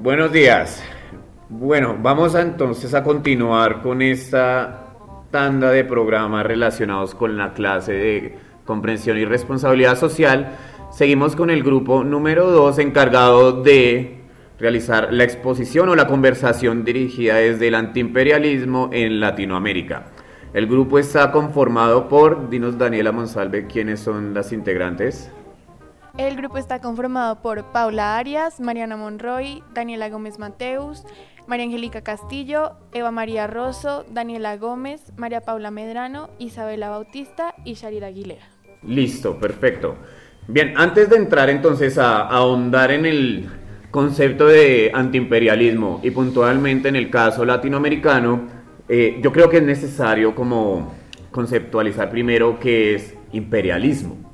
Buenos días. Bueno, vamos entonces a continuar con esta tanda de programas relacionados con la clase de comprensión y responsabilidad social. Seguimos con el grupo número 2 encargado de realizar la exposición o la conversación dirigida desde el antiimperialismo en Latinoamérica. El grupo está conformado por, dinos Daniela Monsalve, ¿quiénes son las integrantes? El grupo está conformado por Paula Arias, Mariana Monroy, Daniela Gómez Mateus, María Angélica Castillo, Eva María Rosso, Daniela Gómez, María Paula Medrano, Isabela Bautista y Sharira Aguilera. Listo, perfecto. Bien, antes de entrar entonces a, ahondar en el concepto de antiimperialismo y puntualmente en el caso latinoamericano, eh, yo creo que es necesario como conceptualizar primero qué es imperialismo.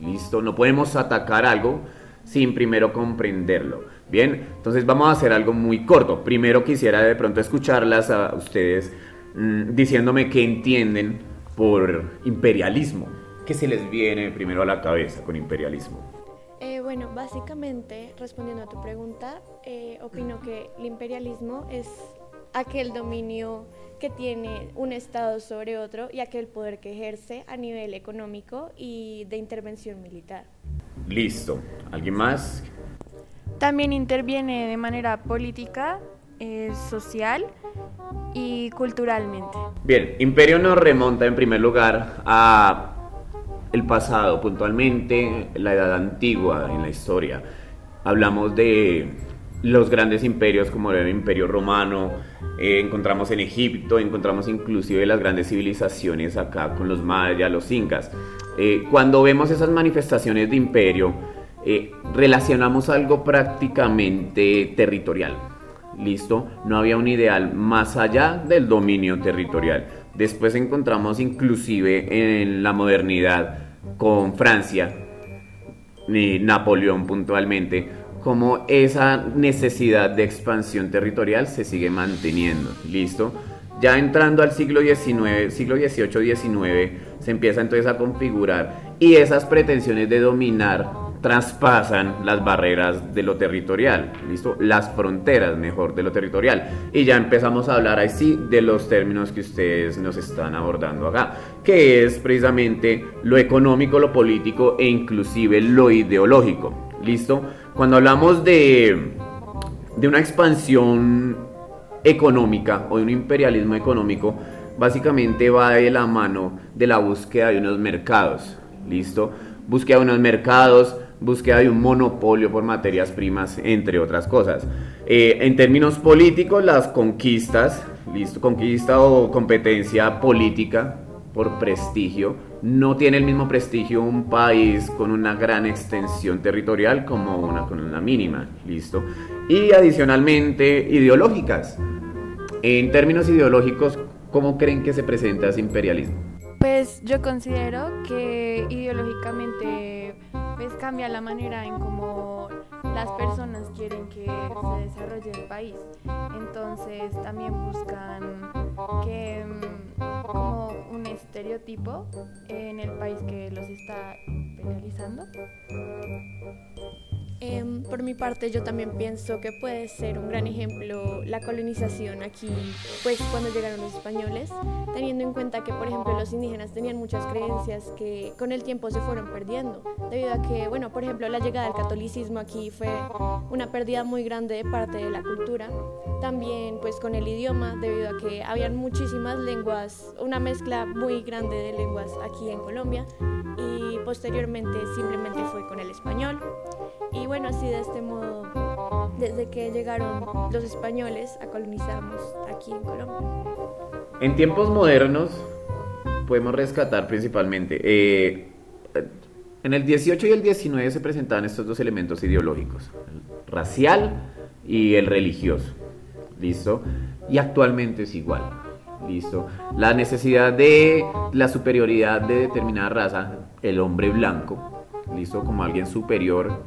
Listo, no podemos atacar algo sin primero comprenderlo. Bien, entonces vamos a hacer algo muy corto. Primero quisiera de pronto escucharlas a ustedes mm, diciéndome qué entienden por imperialismo. ¿Qué se les viene primero a la cabeza con imperialismo? Eh, bueno, básicamente, respondiendo a tu pregunta, eh, opino que el imperialismo es aquel dominio que tiene un Estado sobre otro y aquel poder que ejerce a nivel económico y de intervención militar. Listo. ¿Alguien más? También interviene de manera política, eh, social y culturalmente. Bien, imperio nos remonta en primer lugar a el pasado, puntualmente la edad antigua en la historia. Hablamos de los grandes imperios como el imperio romano, eh, encontramos en Egipto, encontramos inclusive las grandes civilizaciones acá con los mayas, los incas. Eh, cuando vemos esas manifestaciones de imperio, eh, relacionamos algo prácticamente territorial. ¿Listo? No había un ideal más allá del dominio territorial. Después encontramos inclusive en la modernidad con Francia, Napoleón puntualmente, como esa necesidad de expansión territorial se sigue manteniendo. ¿Listo? Ya entrando al siglo XIX, siglo XVIII, XIX, se empieza entonces a configurar y esas pretensiones de dominar traspasan las barreras de lo territorial, ¿listo? Las fronteras, mejor, de lo territorial. Y ya empezamos a hablar así de los términos que ustedes nos están abordando acá, que es precisamente lo económico, lo político e inclusive lo ideológico, ¿listo? Cuando hablamos de, de una expansión económica o de un imperialismo económico, básicamente va de la mano de la búsqueda de unos mercados, ¿listo? Búsqueda de unos mercados, búsqueda de un monopolio por materias primas, entre otras cosas. Eh, en términos políticos, las conquistas, listo, conquista o competencia política por prestigio, no tiene el mismo prestigio un país con una gran extensión territorial como una con una mínima, listo. Y adicionalmente ideológicas. En términos ideológicos, ¿cómo creen que se presenta ese imperialismo? Pues yo considero que ideológicamente pues cambia la manera en cómo las personas quieren que se desarrolle el país. Entonces también buscan que mm, como un estereotipo en el país que los está penalizando. Em, por mi parte, yo también pienso que puede ser un gran ejemplo la colonización aquí, pues cuando llegaron los españoles, teniendo en cuenta que, por ejemplo, los indígenas tenían muchas creencias que con el tiempo se fueron perdiendo, debido a que, bueno, por ejemplo, la llegada del catolicismo aquí fue una pérdida muy grande de parte de la cultura. También, pues, con el idioma, debido a que habían muchísimas lenguas, una mezcla muy grande de lenguas aquí en Colombia, y posteriormente simplemente fue con el español. Y bueno, así de este modo, desde que llegaron los españoles a colonizarnos aquí en Colombia. En tiempos modernos podemos rescatar principalmente, eh, en el 18 y el 19 se presentaban estos dos elementos ideológicos, el racial y el religioso, ¿listo? Y actualmente es igual, ¿listo? La necesidad de la superioridad de determinada raza, el hombre blanco, listo como alguien superior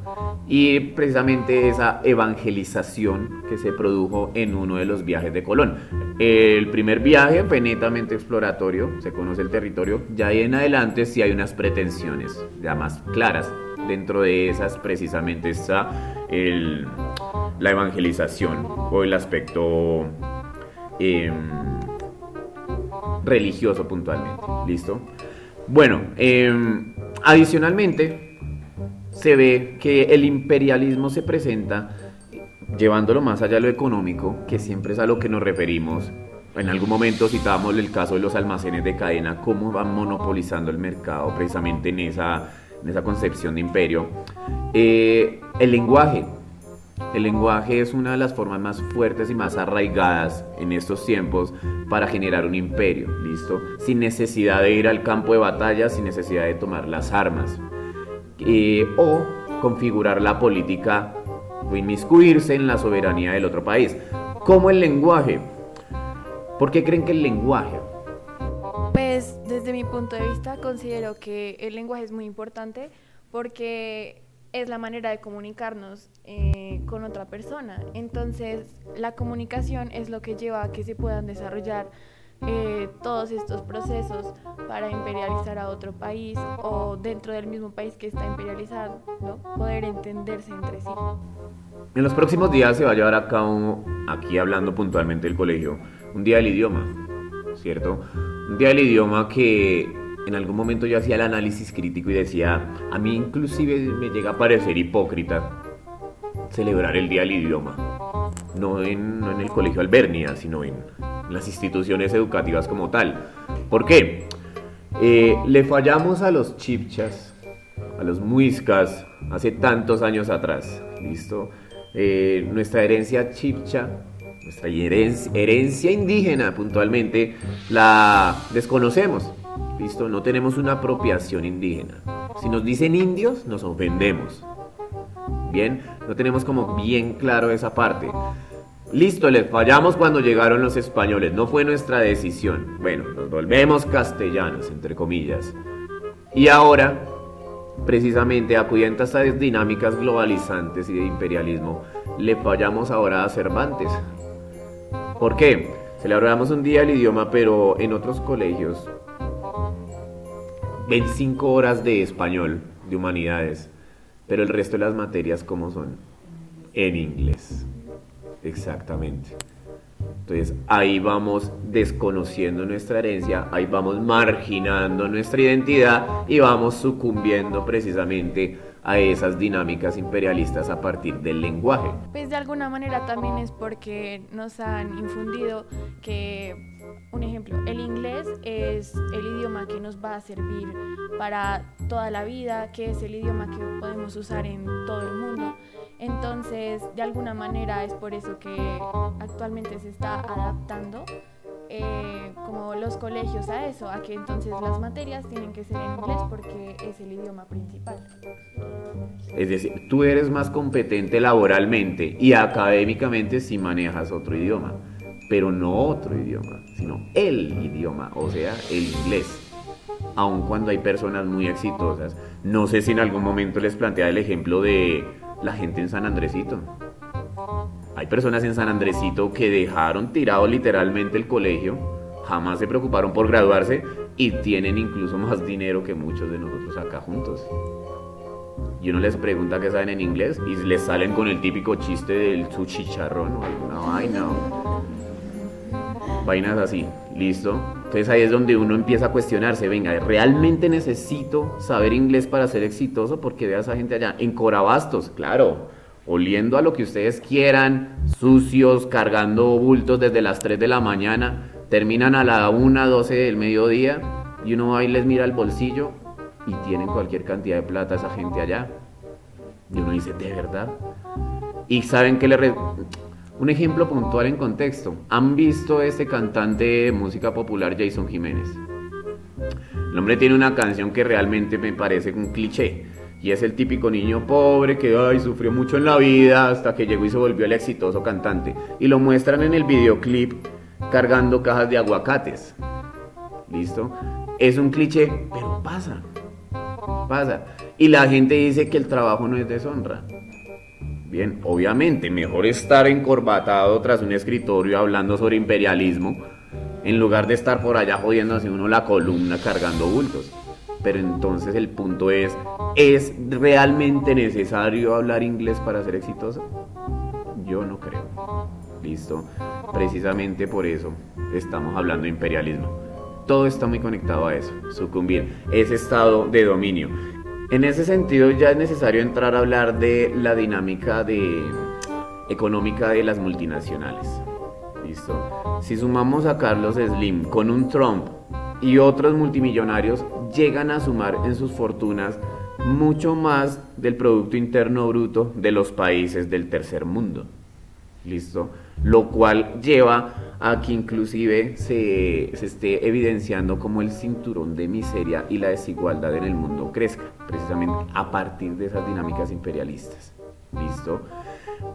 y precisamente esa evangelización que se produjo en uno de los viajes de Colón. El primer viaje fue netamente exploratorio, se conoce el territorio, ya ahí en adelante sí hay unas pretensiones ya más claras. Dentro de esas precisamente está el, la evangelización o el aspecto em, religioso puntualmente. ¿Listo? Bueno, em, adicionalmente se ve que el imperialismo se presenta llevándolo más allá de lo económico, que siempre es a lo que nos referimos. En algún momento citábamos el caso de los almacenes de cadena, cómo van monopolizando el mercado precisamente en esa, en esa concepción de imperio. Eh, el lenguaje. El lenguaje es una de las formas más fuertes y más arraigadas en estos tiempos para generar un imperio, ¿listo? Sin necesidad de ir al campo de batalla, sin necesidad de tomar las armas. Eh, o configurar la política o inmiscuirse en la soberanía del otro país. Como el lenguaje. ¿Por qué creen que el lenguaje? Pues desde mi punto de vista considero que el lenguaje es muy importante porque es la manera de comunicarnos eh, con otra persona. Entonces, la comunicación es lo que lleva a que se puedan desarrollar eh, todos estos procesos para imperializar a otro país o dentro del mismo país que está imperializado, poder entenderse entre sí. En los próximos días se va a llevar a cabo, aquí hablando puntualmente del colegio, un día del idioma, ¿cierto? Un día del idioma que en algún momento yo hacía el análisis crítico y decía, a mí inclusive me llega a parecer hipócrita celebrar el día del idioma, no en, el colegio Albernia, sino en las instituciones educativas como tal. ¿Por qué? Eh, le fallamos a los chipchas, a los muiscas, hace tantos años atrás, ¿listo? Eh, nuestra herencia chipcha, nuestra herencia indígena puntualmente, la desconocemos. ¿Listo? No tenemos una apropiación indígena. Si nos dicen indios, nos ofendemos. Bien, no tenemos como bien claro esa parte. Listo, les fallamos cuando llegaron los españoles, no fue nuestra decisión. Bueno, nos volvemos castellanos, entre comillas. Y ahora, precisamente acudiendo a estas dinámicas globalizantes y de imperialismo, le fallamos ahora a Cervantes. ¿Por qué? Celebramos un día el idioma, pero en otros colegios ven cinco horas de español, de humanidades, pero el resto de las materias, ¿cómo son? En inglés. Exactamente. Entonces ahí vamos desconociendo nuestra herencia, ahí vamos marginando nuestra identidad y vamos sucumbiendo precisamente a esas dinámicas imperialistas a partir del lenguaje. Pues de alguna manera también es porque nos han infundido que un ejemplo, el inglés es el idioma que nos va a servir para toda la vida, que es el idioma que podemos usar en todo el mundo. Entonces, de alguna manera es por eso que actualmente se está adaptando eh, como los colegios a eso, a que entonces las materias tienen que ser en inglés porque es el idioma principal. Es decir, tú eres más competente laboralmente y académicamente si manejas otro idioma, pero no otro idioma, sino el idioma, o sea, el inglés. Aun cuando hay personas muy exitosas, no sé si en algún momento les plantea el ejemplo de la gente en San Andresito hay personas en San Andresito que dejaron tirado literalmente el colegio, jamás se preocuparon por graduarse y tienen incluso más dinero que muchos de nosotros acá juntos. Y uno les pregunta qué saben en inglés y les salen con el típico chiste del su chicharrón o alguna vaina. Vainas así, listo. Entonces ahí es donde uno empieza a cuestionarse, venga, ¿realmente necesito saber inglés para ser exitoso? Porque vea a esa gente allá, en Corabastos, claro oliendo a lo que ustedes quieran, sucios, cargando bultos desde las 3 de la mañana, terminan a la 1, 12 del mediodía y uno ahí les mira el bolsillo y tienen cualquier cantidad de plata esa gente allá. Y uno dice, ¿de verdad? Y saben que le... Un ejemplo puntual en contexto. ¿Han visto este cantante de música popular Jason Jiménez? El hombre tiene una canción que realmente me parece un cliché y es el típico niño pobre que ay, sufrió mucho en la vida hasta que llegó y se volvió el exitoso cantante. Y lo muestran en el videoclip cargando cajas de aguacates. ¿Listo? Es un cliché, pero pasa. Pasa. Y la gente dice que el trabajo no es deshonra. Bien, obviamente, mejor estar encorbatado tras un escritorio hablando sobre imperialismo en lugar de estar por allá jodiéndose uno la columna cargando bultos. Pero entonces el punto es, ¿es realmente necesario hablar inglés para ser exitoso? Yo no creo. ¿Listo? Precisamente por eso estamos hablando de imperialismo. Todo está muy conectado a eso, sucumbir, ese estado de dominio. En ese sentido ya es necesario entrar a hablar de la dinámica de, económica de las multinacionales. ¿Listo? Si sumamos a Carlos Slim con un Trump y otros multimillonarios, llegan a sumar en sus fortunas mucho más del Producto Interno Bruto de los países del tercer mundo. ¿Listo? Lo cual lleva a que inclusive se, se, esté evidenciando como el cinturón de miseria y la desigualdad en el mundo crezca, precisamente a partir de esas dinámicas imperialistas. ¿Listo?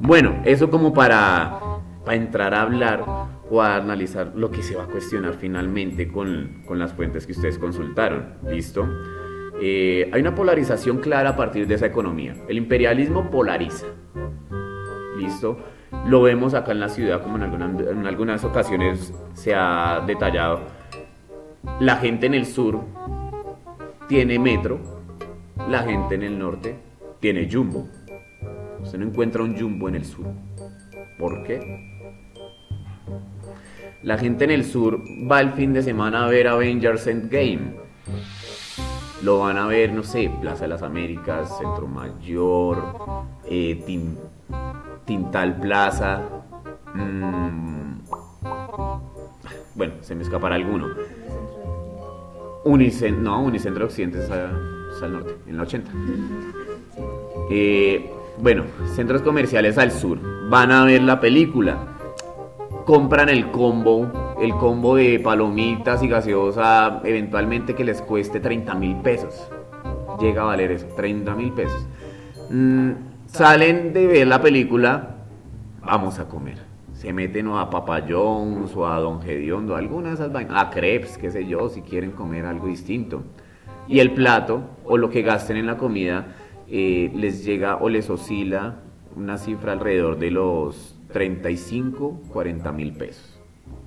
Bueno, eso como para, para entrar a hablar o a analizar lo que se va a cuestionar finalmente con, con las fuentes que ustedes consultaron. ¿Listo? Eh, hay una polarización clara a partir de esa economía. El imperialismo polariza. ¿Listo? Lo vemos acá en la ciudad, como en, en algunas ocasiones se ha detallado. La gente en el sur tiene metro, la gente en el norte tiene jumbo. Usted no encuentra un jumbo en el sur. ¿Por qué? La gente en el sur va el fin de semana a ver Avengers Endgame lo van a ver, no sé, Plaza de las Américas, Centro Mayor, eh, Tintal Plaza. Mmm, bueno, se me escapará alguno. Unicentro, no, Unicentro Occidente es, al norte, en la 80. Eh, bueno, centros comerciales al sur. Van a ver la película. Compran el combo el combo de palomitas y gaseosa eventualmente que les cueste 30 mil pesos. Llega a valer eso, 30 mil pesos. Mm, salen de ver la película, vamos a comer. Se meten a Papa o a Don Gediondo, alguna de esas vainas, a crepes, qué sé yo, si quieren comer algo distinto. Y el plato o lo que gasten en la comida eh, les llega o les oscila una cifra alrededor de los 35, 40 mil pesos.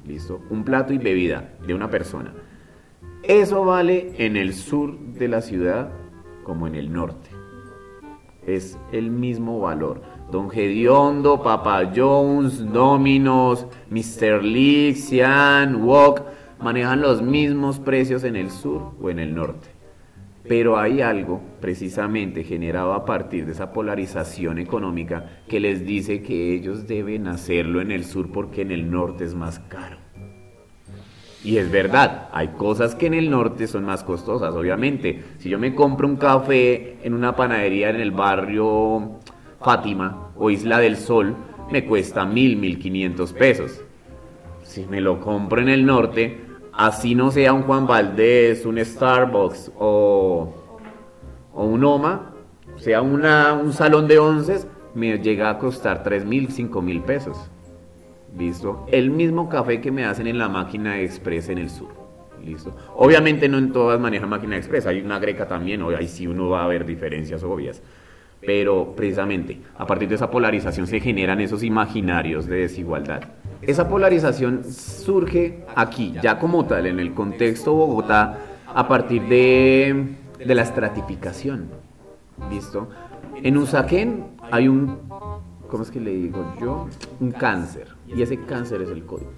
¿Listo? Un plato y bebida de una persona. Eso vale en el sur de la ciudad como en el norte. Es el mismo valor. Don Gediondo, Papa Jones, Dominos, Mr. Lee, Xian, Wok manejan los mismos precios en el sur o en el norte. Pero hay algo precisamente generado a partir de esa polarización económica que les dice que ellos deben hacerlo en el sur porque en el norte es más caro. Y es verdad, hay cosas que en el norte son más costosas, obviamente. Si yo me compro un café en una panadería en el barrio Fátima o Isla del Sol, me cuesta mil, mil quinientos pesos. Si me lo compro en el norte, así no sea un Juan Valdés, un Starbucks o, o un OMA, sea una, un salón de once, me llega a costar tres mil, cinco mil pesos. ¿Listo? El mismo café que me hacen en la máquina express en el sur. ¿Listo? Obviamente no en todas manejan máquina express, hay una greca también, ahí sí uno va a ver diferencias obvias. Pero precisamente a partir de esa polarización se generan esos imaginarios de desigualdad. Esa polarización surge aquí, ya como tal, en el contexto Bogotá, a partir de, de la estratificación. ¿Listo? En Usaquén hay un, ¿cómo es que le digo yo? Un cáncer y ese cáncer es el codito.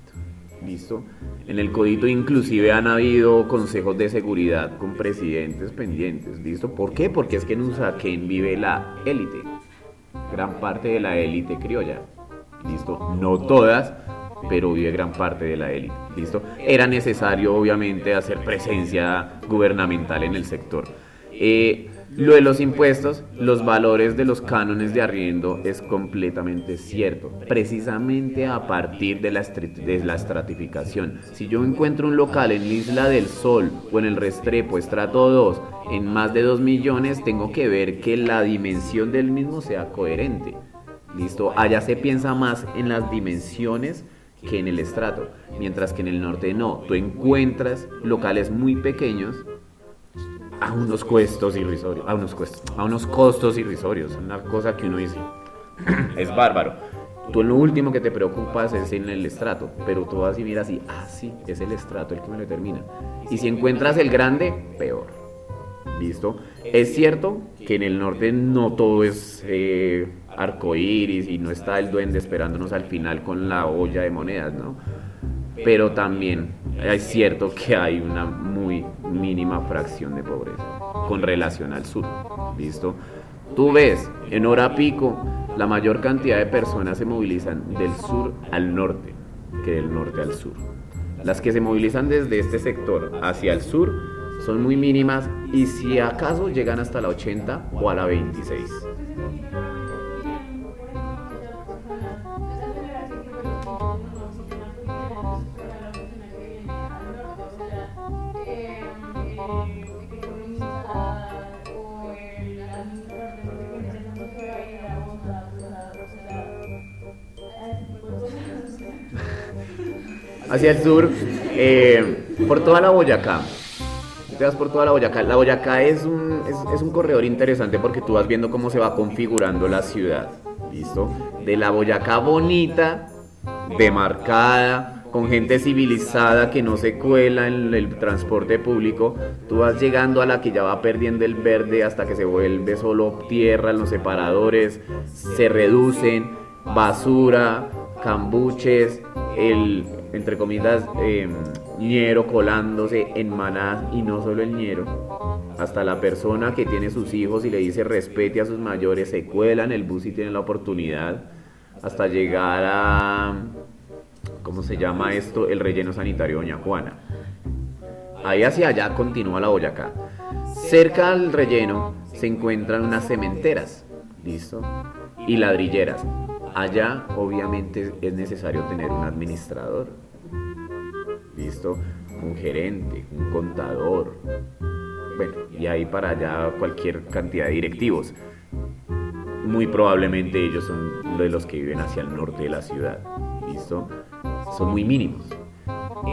¿Listo? En el codito inclusive han habido consejos de seguridad con presidentes pendientes. ¿Listo? ¿Por qué? Porque es que en Usaquén vive la élite. Gran parte de la élite criolla. ¿Listo? No todas, pero vive gran parte de la élite. ¿Listo? Era necesario obviamente hacer presencia gubernamental en el sector. Eh, lo de los impuestos, los valores de los cánones de arriendo es completamente cierto, precisamente a partir de la, de la estratificación. Si yo encuentro un local en Isla del Sol o en el Restrepo, estrato 2, en más de 2 millones, tengo que ver que la dimensión del mismo sea coherente. ¿Listo? Allá se piensa más en las dimensiones que en el estrato, mientras que en el norte no. Tú encuentras locales muy pequeños a unos costos irrisorios, a unos costos, a unos costos irrisorios, una cosa que uno dice, es bárbaro. Tú lo último que te preocupas es en el estrato, pero tú vas y miras y, ah, sí, es el estrato el que me lo determina. Y si encuentras el grande, peor. ¿Listo? Es cierto que en el norte no todo es eh, arcoíris y no está el duende esperándonos al final con la olla de monedas, ¿no? Pero también es cierto que hay una muy mínima fracción de pobreza con relación al sur, ¿listo? Tú ves, en hora pico, la mayor cantidad de personas se movilizan del sur al norte que del norte al sur. Las que se movilizan desde este sector hacia el sur son muy mínimas y si acaso llegan hasta la 80 o a la 26. Hacia el sur, eh, por toda la Boyacá. Te vas por toda la Boyacá. La Boyacá es un, es, un corredor interesante porque tú vas viendo cómo se va configurando la ciudad. ¿Listo? De la Boyacá bonita, demarcada, con gente civilizada que no se cuela en el transporte público, tú vas llegando a la que ya va perdiendo el verde hasta que se vuelve solo tierra, los separadores se reducen, basura, cambuches, el, entre comillas, eh, ñero colándose en manadas y no solo el ñero, hasta la persona que tiene sus hijos y le dice respete a sus mayores, se cuela en el bus y tiene la oportunidad, hasta llegar a, ¿cómo se llama esto? El relleno sanitario Doña Juana. Ahí hacia allá continúa la Boyacá. Cerca al relleno se encuentran unas cementeras, ¿listo? Y ladrilleras. Allá obviamente es necesario tener un administrador, ¿listo? Un gerente, un contador, bueno, y ahí para allá cualquier cantidad de directivos. Muy probablemente ellos son de los que viven hacia el norte de la ciudad, ¿listo? Son muy mínimos.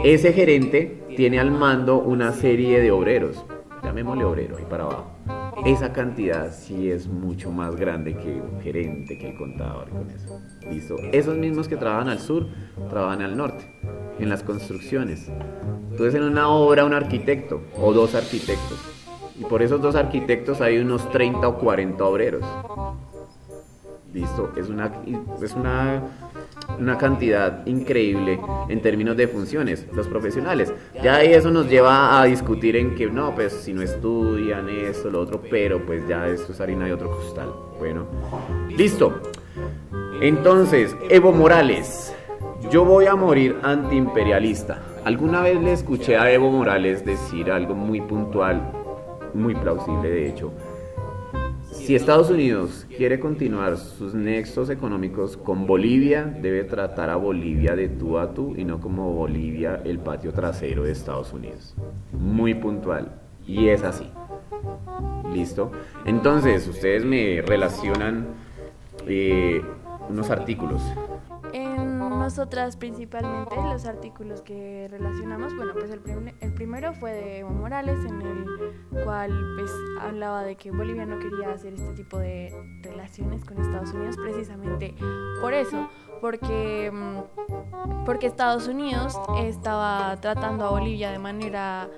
Ese gerente tiene al mando una serie de obreros, llamémosle obrero ahí para abajo esa cantidad sí es mucho más grande que un gerente, que el contador con eso. ¿Listo? Esos mismos que trabajan al sur, trabajan al norte, en las construcciones. Entonces en una obra un arquitecto o dos arquitectos. Y por esos dos arquitectos hay unos 30 o 40 obreros. ¿Listo? Es una, es una una cantidad increíble en términos de funciones, los profesionales. Ya eso nos lleva a discutir en que no, pues si no estudian esto, lo otro, pero pues ya esto es harina de otro costal. Bueno, listo. Entonces, Evo Morales, yo voy a morir antiimperialista. Alguna vez le escuché a Evo Morales decir algo muy puntual, muy plausible de hecho si Estados Unidos quiere continuar sus nexos económicos con Bolivia, debe tratar a Bolivia de tú a tú y no como Bolivia el patio trasero de Estados Unidos. Muy puntual. Y es así. ¿Listo? Entonces, ustedes me relacionan eh, unos artículos nosotras principalmente los artículos que relacionamos, bueno, pues el, primero fue de Evo Morales, en el cual pues hablaba de que Bolivia no quería hacer este tipo de relaciones con Estados Unidos precisamente por eso, porque, mm, porque Estados Unidos estaba tratando a Bolivia de manera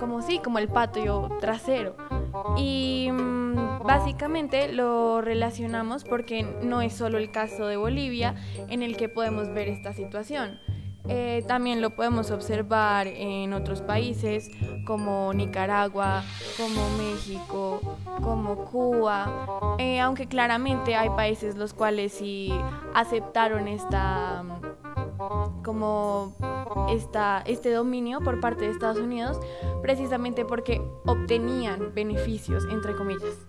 como sí, como el patio trasero. Y mm, básicamente lo relacionamos porque no es solo el caso de Bolivia en el que podemos ver esta situación. Eh, también lo podemos observar en otros países como Nicaragua, como México, como Cuba, eh, aunque claramente hay países los cuales sí aceptaron esta como esta, este dominio por parte de Estados Unidos precisamente porque obtenían beneficios entre comillas.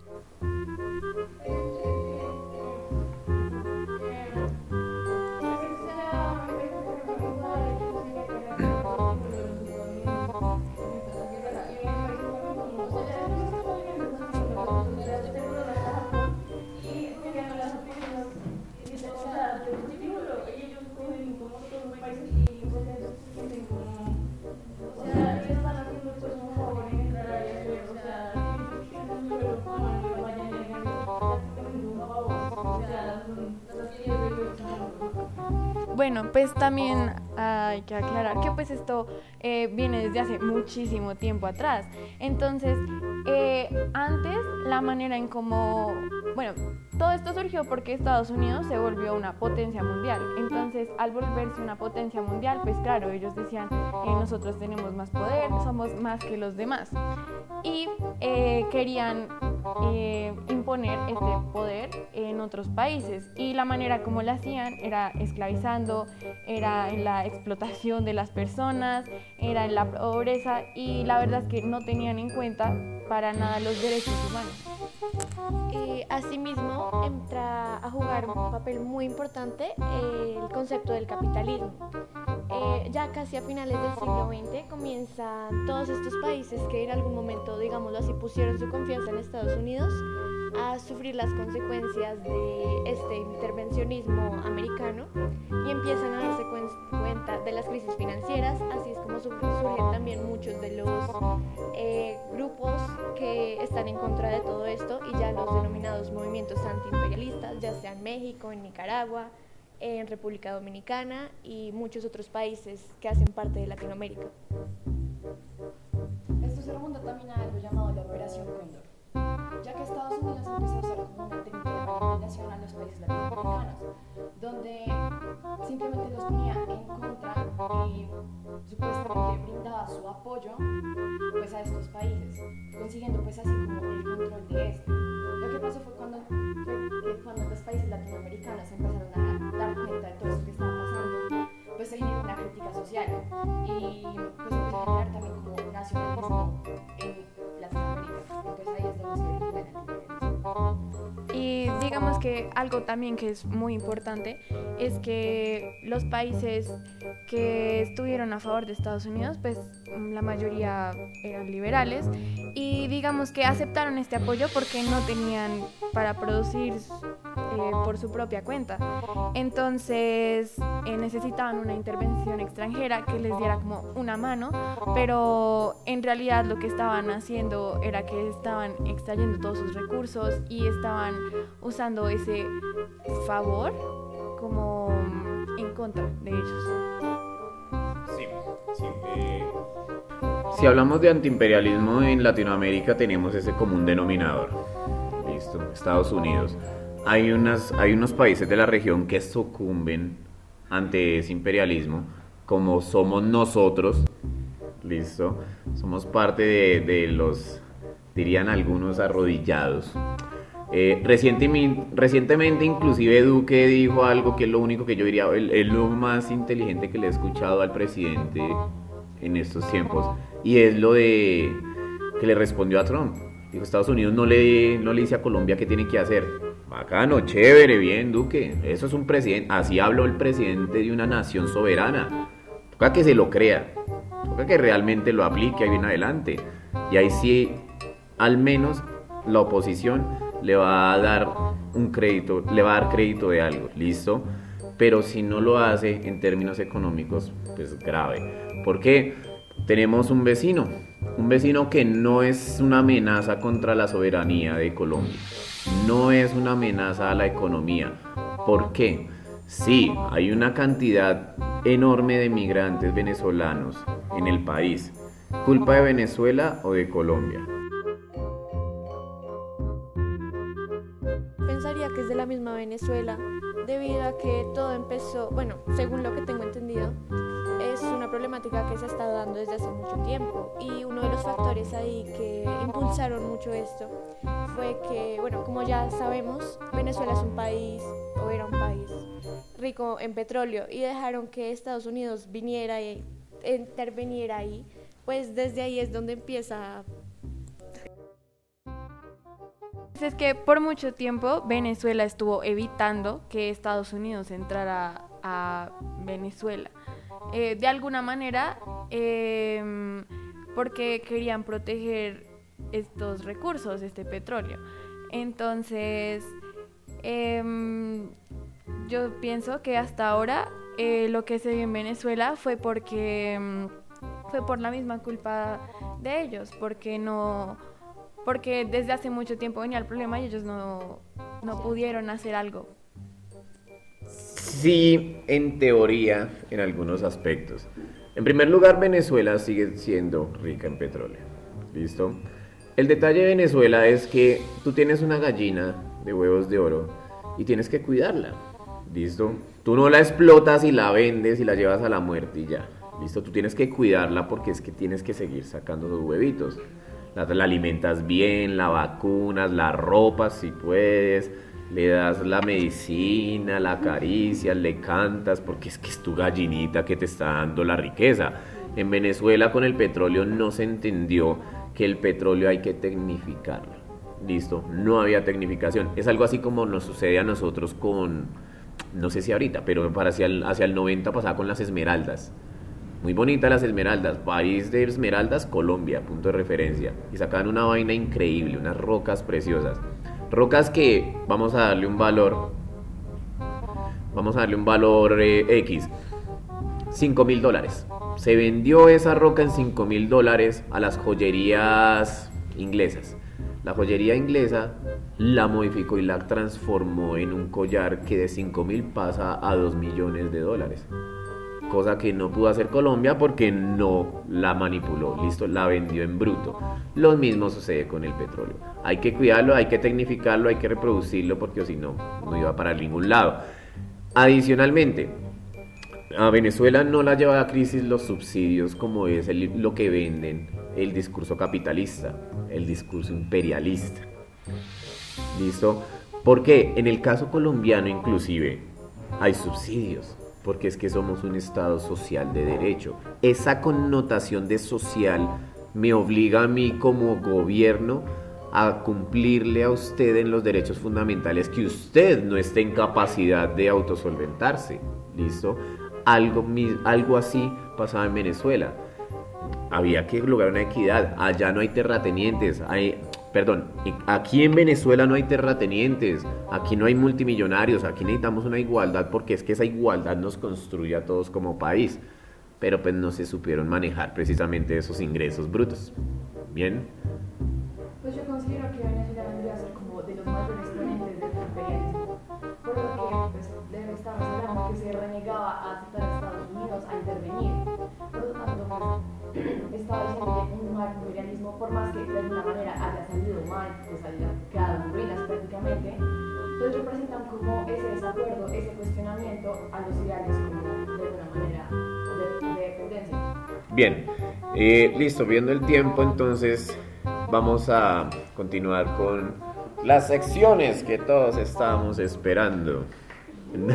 Bueno, pues también hay que aclarar que pues esto eh, viene desde hace muchísimo tiempo atrás. Entonces, eh, antes la manera en cómo, bueno, todo esto surgió porque Estados Unidos se volvió una potencia mundial. Entonces, al volverse una potencia mundial, pues claro, ellos decían, eh, nosotros tenemos más poder, somos más que los demás. Y querían eh, imponer este poder en otros países. Y la manera como lo hacían era esclavizando, era en la explotación de las personas, era en la pobreza y la verdad es que no tenían en cuenta para nada los derechos humanos. Y asimismo entra a jugar un papel muy importante el concepto del capitalismo. Eh, ya casi a finales del siglo XX comienzan todos estos países que en algún momento, digámoslo así, pusieron su confianza en Estados Unidos a sufrir las consecuencias de este intervencionismo americano y empiezan a darse cuenta de las crisis financieras, así es como surgen también muchos de los eh, están en contra de todo esto y ya los denominados movimientos antiimperialistas, ya sea en México, en Nicaragua, en República Dominicana y muchos otros países que hacen parte de Latinoamérica. Esto se remonta también a algo llamado la Operación Cóndor ya que Estados Unidos empezó a usar como una técnica de manipulación a los países latinoamericanos, donde simplemente los ponía en contra y supuestamente brindaba su apoyo pues, a estos países, consiguiendo pues así como el control de este. Lo que pasó fue cuando, fue cuando los países latinoamericanos empezaron a dar cuenta de todo eso que estaba pasando, pues se generó una crítica social y pues empezó a generar también como un nacionalismo en y digamos que algo también que es muy importante es que los países que estuvieron a favor de Estados Unidos, pues la mayoría eran liberales y digamos que aceptaron este apoyo porque no tenían para producir eh, por su propia cuenta. Entonces eh, necesitaban una intervención extranjera que les diera como una mano, pero en realidad lo que estaban haciendo era que estaban extrayendo todos sus recursos y estaban usando ese favor como en contra de ellos. Sí, sí. Eh, si hablamos de antiimperialismo en Latinoamérica tenemos ese común denominador. Listo, Estados Unidos hay, unas, hay unos países de la región que sucumben ante ese imperialismo, como somos nosotros, listo, somos parte de, los, dirían algunos, arrodillados. Eh, recientemente, inclusive Duque dijo algo que es lo único que yo diría, es lo más inteligente que le he escuchado al presidente en estos tiempos, y es lo de que le respondió a Trump. Dijo, Estados Unidos no le, no le dice a Colombia qué tiene que hacer Bacano, chévere, bien, Duque. Eso es un presidente. Así habló el presidente de una nación soberana. Toca que se lo crea. Toca que realmente lo aplique ahí en adelante. Y ahí sí, al menos la oposición le va a dar un crédito, le va a dar crédito de algo. ¿Listo? Pero si no lo hace en términos económicos, pues grave. ¿Por qué? Tenemos un vecino. Un vecino que no es una amenaza contra la soberanía de Colombia no es una amenaza a la economía. ¿Por qué? Sí, hay una cantidad enorme de migrantes venezolanos en el país. ¿Culpa de Venezuela o de Colombia? Empezó, bueno, según lo que tengo entendido, es una problemática que se ha estado dando desde hace mucho tiempo. Y uno de los factores ahí que impulsaron mucho esto fue que, bueno, como ya sabemos, Venezuela es un país o era un país rico en petróleo y dejaron que Estados Unidos viniera e interviniera ahí, pues desde ahí es donde empieza es que por mucho tiempo Venezuela estuvo evitando que Estados Unidos entrara a Venezuela. Eh, de alguna manera em, porque querían proteger estos recursos, este petróleo. Entonces, em, yo pienso que hasta ahora eh, lo que se vio en Venezuela fue porque em, fue por la misma culpa de ellos, porque no porque desde hace mucho tiempo venía el problema y ellos no, no pudieron hacer algo. Sí, en teoría, en algunos aspectos. En primer lugar, Venezuela sigue siendo rica en petróleo. ¿Listo? El detalle de Venezuela es que tú tienes una gallina de huevos de oro y tienes que cuidarla. ¿Listo? Tú no la explotas y la vendes y la llevas a la muerte y ya. ¿Listo? Tú tienes que cuidarla porque es que tienes que seguir sacando los huevitos. La, alimentas bien, la vacunas, la ropas si puedes, le das la medicina, la acaricias, le cantas, porque es que es tu gallinita que te está dando la riqueza. En Venezuela con el petróleo no se entendió que el petróleo hay que tecnificarlo. Listo, no había tecnificación. Es algo así como nos sucede a nosotros con, no sé si ahorita, pero para hacia el, hacia el 90 pasaba con las esmeraldas. Muy bonitas las esmeraldas, país de esmeraldas, Colombia, punto de referencia. Y sacaban una vaina increíble, unas rocas preciosas. Rocas que vamos a darle un valor, vamos a darle un valor eh, X, 5 mil dólares. Se vendió esa roca en 5 mil dólares a las joyerías inglesas. La joyería inglesa la modificó y la transformó en un collar que de 5 mil pasa a 2 millones de dólares. Cosa que no pudo hacer Colombia porque no la manipuló, listo, la vendió en bruto. Lo mismo sucede con el petróleo. Hay que cuidarlo, hay que tecnificarlo, hay que reproducirlo porque si no, no iba para ningún lado. Adicionalmente, a Venezuela no la lleva a crisis los subsidios como es lo que venden, el discurso capitalista, el discurso imperialista. ¿Listo? Porque en el caso colombiano inclusive hay subsidios, porque es que somos un Estado social de derecho. Esa connotación de social me obliga a mí como gobierno a cumplirle a usted en los derechos fundamentales que usted no esté en capacidad de autosolventarse. ¿Listo? Algo, algo así pasaba en Venezuela había que lograr una equidad. Allá no hay terratenientes, hay, perdón, aquí en Venezuela no hay terratenientes, aquí no hay multimillonarios, aquí necesitamos una igualdad porque es que esa igualdad nos construye a todos como país. Pero pues no se supieron manejar precisamente esos ingresos brutos. Bien, Pues yo considero que Venezuela vendría a ser como de los mayores exponentes del imperialismo, por lo que pues, de lo que estamos hablando, que se renegaba a aceptar a Estados Unidos a intervenir. Por lo tanto, pues, estaba que un mal imperialismo, por más que de alguna quedado en ruinas prácticamente, pues representan como ese desacuerdo, ese cuestionamiento a los ideales como de alguna manera de, de dependencia. bien. Eh, listo, viendo el tiempo entonces vamos a continuar con las secciones que todos estábamos esperando.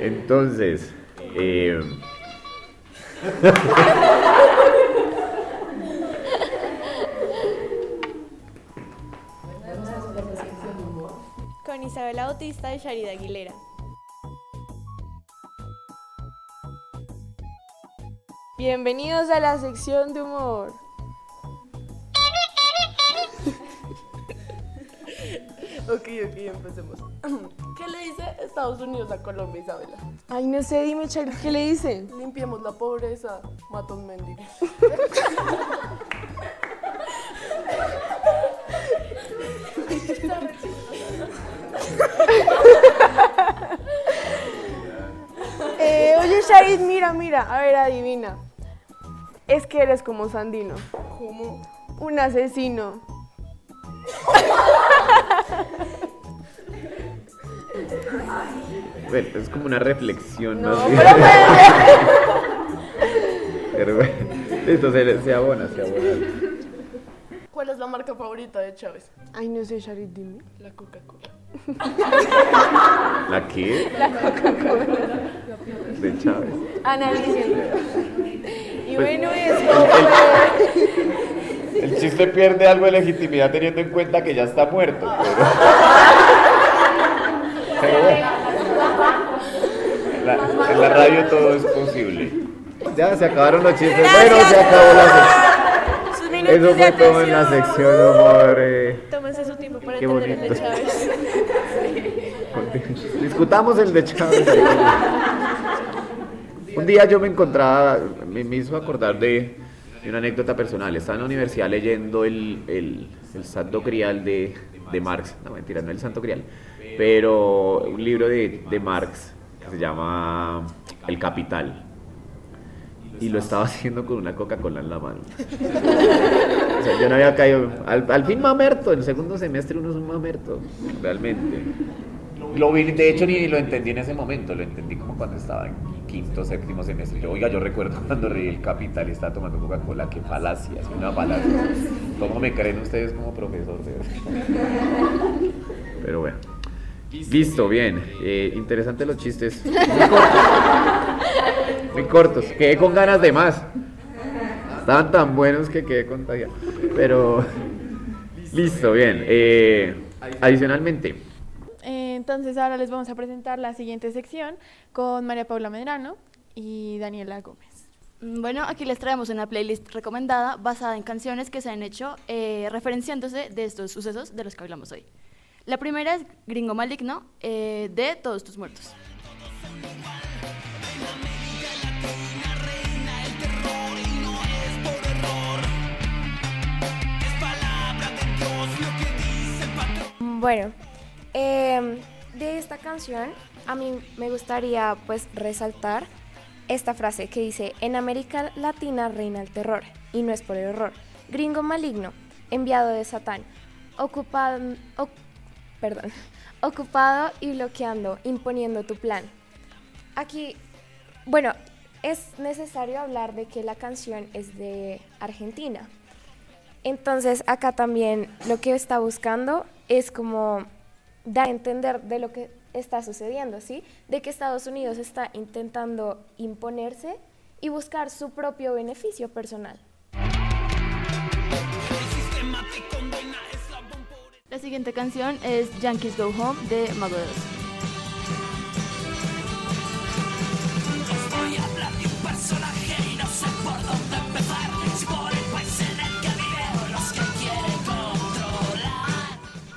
Entonces, eh, Con Isabela Bautista y Sharida Aguilera. Bienvenidos a la sección de humor. Ok, ok, empecemos. ¿Qué le dice Estados Unidos a Colombia, Isabela? Ay, no sé, dime, Charlie, ¿qué le dicen? Limpiemos la pobreza, matos mendigos. Eh, oye, Sharid, mira, mira, a ver, adivina. Es que eres como Sandino, ¿Cómo? un asesino. bueno, es como una reflexión No, más bien. pero Pero bueno, listo, se, se abona, se abona. ¿Cuál es la marca favorita de Chávez? Ay, no sé, Sharid, dime. La Coca-Cola. ¿La qué? La Coca-Cola. De Chávez. Analicen. Y Pues- bueno, esto fue... El chiste pierde algo de legitimidad teniendo en cuenta que ya está muerto. Pero, pero bueno. En la, en la radio todo es posible. Ya se acabaron los chistes. Bueno, se acabó la sección. Eso fue todo en la sección de humor. eh. Para Qué entender el de bonito. Chávez. Discutamos el de Chávez. Un día yo me encontraba, me, hizo acordar de, de una anécdota personal. Estaba en la universidad leyendo el, el, el santo grial de, de Marx, no mentira, no el Santo Grial, pero un libro de, de Marx que se llama El Capital. Y lo estaba haciendo con una Coca-Cola en la mano. O sea, yo no había caído. Al, al fin mamerto, en el segundo semestre uno es un mamerto, realmente. Lo vi, de hecho, ni lo entendí en ese momento, lo entendí como cuando estaba en quinto, séptimo semestre. Yo, oiga, yo recuerdo cuando reí el capital y estaba tomando Coca-Cola, qué falacia, es una falacia. ¿Cómo me creen ustedes como profesor? Pero bueno. Listo, bien. Eh, interesante los chistes. Muy cortos. Muy cortos. Quedé con ganas de más. Estaban tan buenos que quedé contagiado. Pero. Listo, bien. Eh, adicionalmente. Eh, Entonces ahora les vamos a presentar la siguiente sección con María Paula Medrano y Daniela Gómez. Mm, Bueno, aquí les traemos una playlist recomendada basada en canciones que se han hecho eh, referenciándose de estos sucesos de los que hablamos hoy. La primera es Gringo Maligno eh, de Todos tus muertos. Bueno, em, de esta canción a mí me gustaría pues resaltar esta frase que dice, en América Latina reina el terror, y no es por error. Gringo maligno, enviado de Satán, ocupado, oc- perdón, ocupado y bloqueando, imponiendo tu plan. Aquí, bueno, es necesario hablar de que la canción es de Argentina. Entonces acá también lo que está buscando es como dar a entender de lo que está sucediendo, ¿sí? De que Estados Unidos está intentando imponerse y buscar su propio beneficio personal. La siguiente canción es Yankees Go Home de Mago de Oz.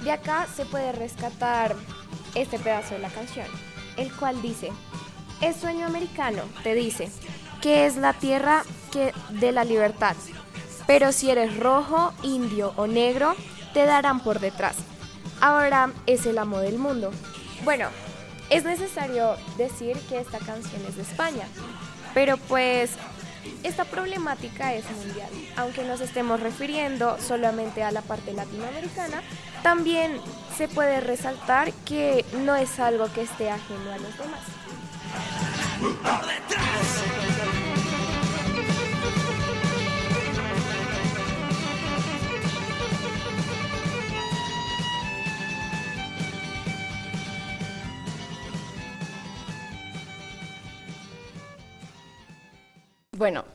De acá se puede rescatar este pedazo de la canción, el cual dice, es sueño americano, te dice, que es la tierra que de la libertad, pero si eres rojo, indio o negro, te darán por detrás. Ahora es el amo del mundo. Bueno, es necesario decir que esta canción es de España, pero pues esta problemática es mundial. Aunque nos estemos refiriendo solamente a la parte latinoamericana, también se puede resaltar que no es algo que esté ajeno a los demás. Bueno,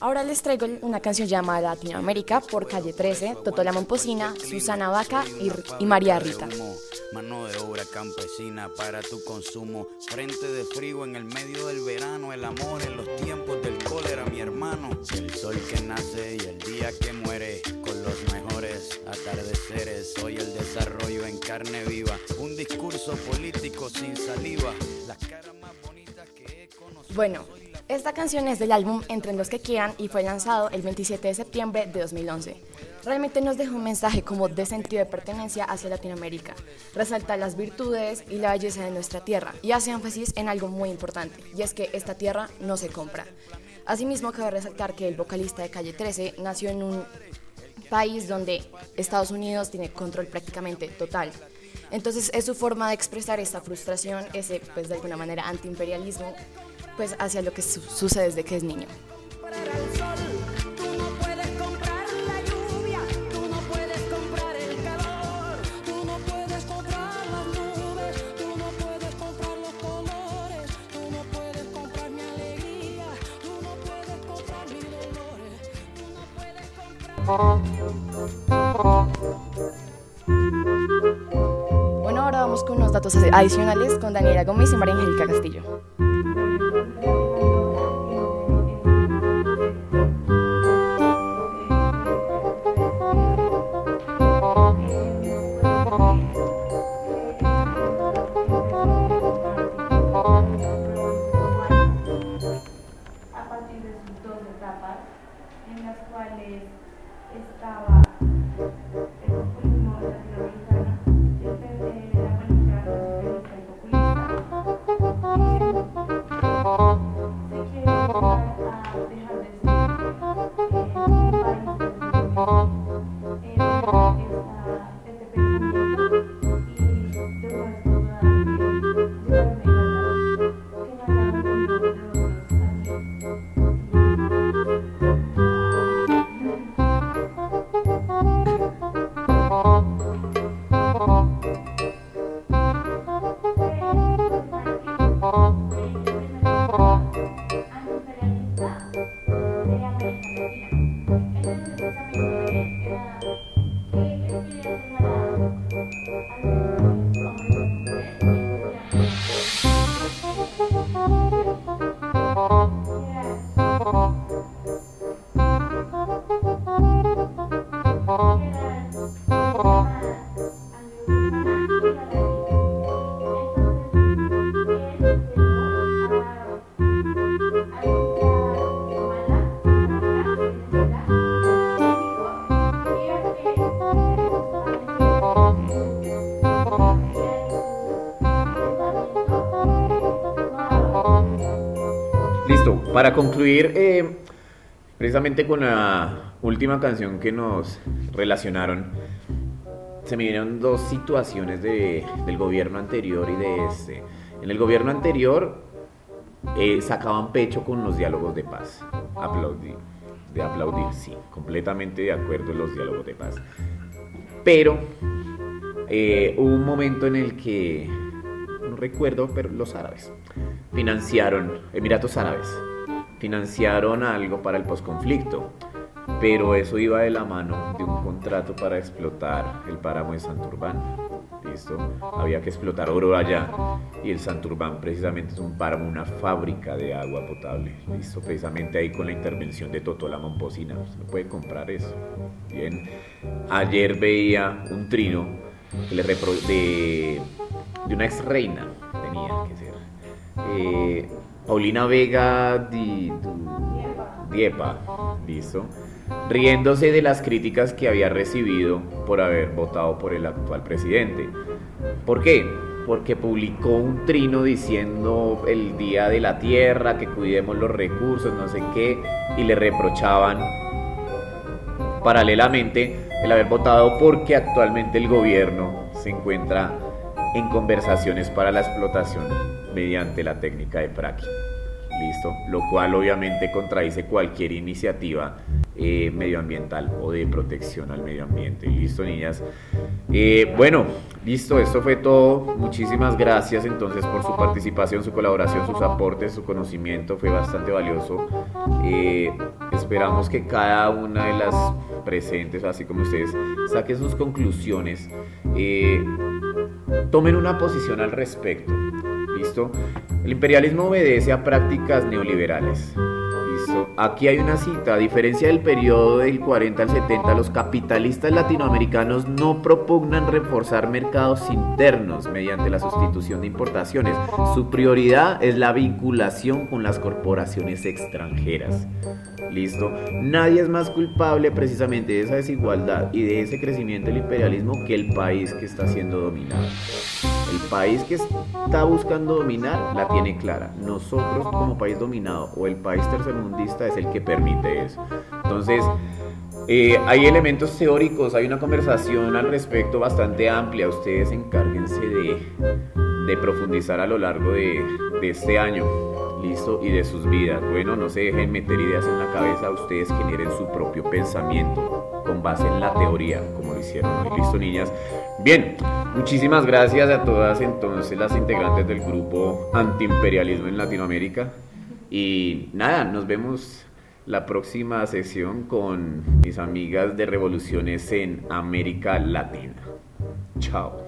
ahora les traigo una canción llamada Latinoamérica por Calle 13, Toto La Momposina, Susana Vaca y, y María Rita. Mano de obra campesina para tu consumo. Frente de frío en el medio del verano. El amor en los tiempos del cólera, mi hermano. El sol que nace y el día que muere. Con los mejores atardeceres. Soy el desarrollo en carne viva. Un discurso político sin saliva. Las caras más bonitas que he conocido. Bueno, esta canción es del álbum Entre los que quieran y fue lanzado el 27 de septiembre de 2011. Realmente nos deja un mensaje como de sentido de pertenencia hacia Latinoamérica. Resalta las virtudes y la belleza de nuestra tierra y hace énfasis en algo muy importante, y es que esta tierra no se compra. Asimismo, cabe resaltar que el vocalista de Calle 13 nació en un país donde Estados Unidos tiene control prácticamente total. Entonces es su forma de expresar esta frustración, ese pues de alguna manera antiimperialismo, pues hacia lo que su- sucede desde que es niño. Bueno, ahora vamos con unos datos adicionales con Daniela Gómez y María Angélica Castillo. A concluir, eh, precisamente con la última canción que nos relacionaron, se me dieron dos situaciones de- del gobierno anterior y de este. En el gobierno anterior eh, sacaban pecho con los diálogos de paz. Aplaudí, de aplaudir, sí, completamente de acuerdo en los diálogos de paz. Pero eh, hubo un momento en el que, no recuerdo, pero los árabes financiaron, Emiratos Árabes, financiaron algo para el posconflicto, pero eso iba de la mano de un contrato para explotar el páramo de Santurbán. ¿Listo? Había que explotar oro allá y el Santurbán precisamente es un páramo, una fábrica de agua potable. ¿Listo? Precisamente ahí con la intervención de Totola Momposina. No puede comprar eso. Bien. Ayer veía un trino que le de una ex reina, tenía que ser. Eh, Paulina Vega di, Diepa, listo, riéndose de las críticas que había recibido por haber votado por el actual presidente. ¿Por qué? Porque publicó un trino diciendo el Día de la Tierra, que cuidemos los recursos, no sé qué, y le reprochaban paralelamente el haber votado porque actualmente el gobierno se encuentra en conversaciones para la explotación mediante la técnica de fracking. Listo, lo cual obviamente contradice cualquier iniciativa eh, medioambiental o de protección al medio ambiente. Listo, niñas. Eh, bueno, listo, esto fue todo. Muchísimas gracias entonces por su participación, su colaboración, sus aportes, su conocimiento. Fue bastante valioso. Eh, esperamos que cada una de las presentes, así como ustedes, saquen sus conclusiones. eh, tomen una posición al respecto. ¿Listo? El imperialismo obedece a prácticas neoliberales. ¿Listo? Aquí hay una cita. A diferencia del periodo del 40 al 70, los capitalistas latinoamericanos no propugnan reforzar mercados internos mediante la sustitución de importaciones. Su prioridad es la vinculación con las corporaciones extranjeras. ¿Listo? Nadie es más culpable precisamente de esa desigualdad y de ese crecimiento del imperialismo que el país que está siendo dominado. El país que está buscando dominar la tiene clara. Nosotros como país dominado o el país tercermundista es el que permite eso. Entonces, eh, hay elementos teóricos, hay una conversación al respecto bastante amplia. Ustedes encárguense de, profundizar a lo largo de, este año. Listo, y de sus vidas. Bueno, no se dejen meter ideas en la cabeza, ustedes generen su propio pensamiento con base en la teoría, como lo hicieron. Listo, niñas. Bien, muchísimas gracias a todas entonces las integrantes del grupo Antiimperialismo en Latinoamérica. Y nada, nos vemos la próxima sesión con mis amigas de revoluciones en América Latina. Chao.